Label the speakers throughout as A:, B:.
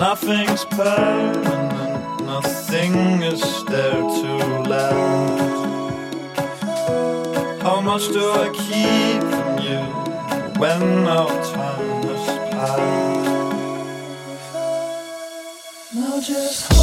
A: Nothing's permanent, nothing is there to last. How much do I keep from you when our time has passed? Now just.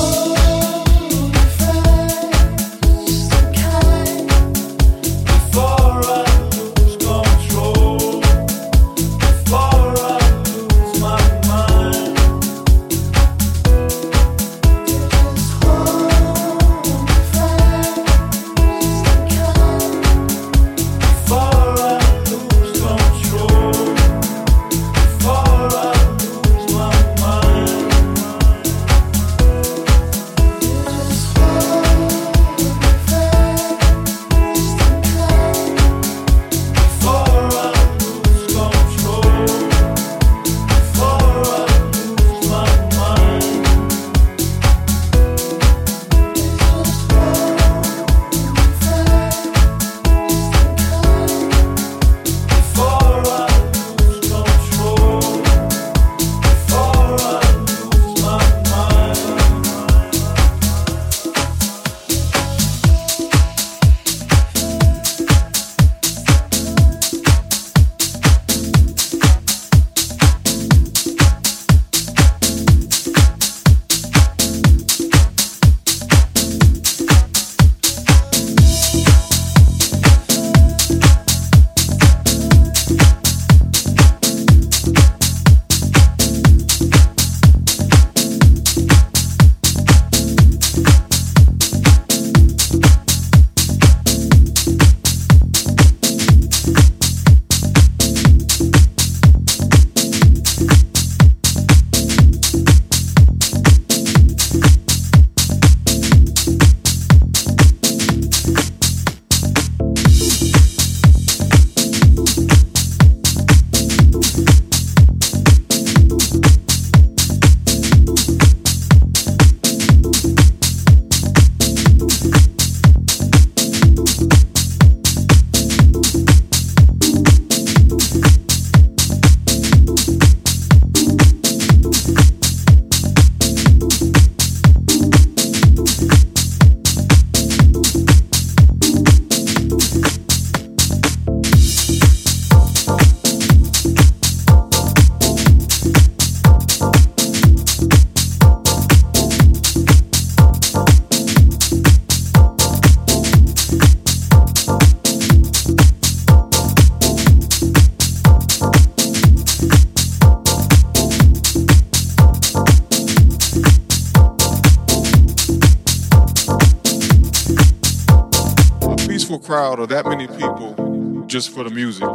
A: Of that many people just for the music.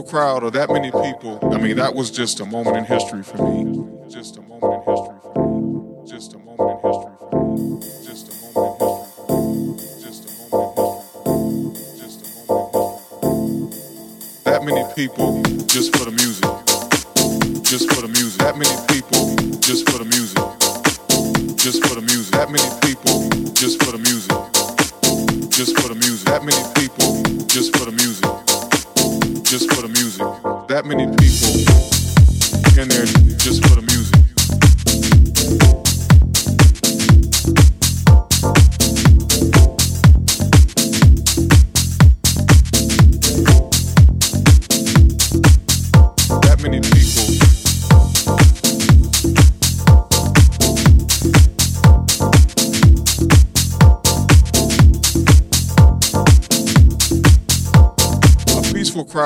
A: A crowd of that many people. I mean, that was just a moment in history for me. Just a moment in history for me. Just a moment in history for me. Just a moment in history. Just a moment in history. Just a moment in history. That many people just for the music. Just for the music. That many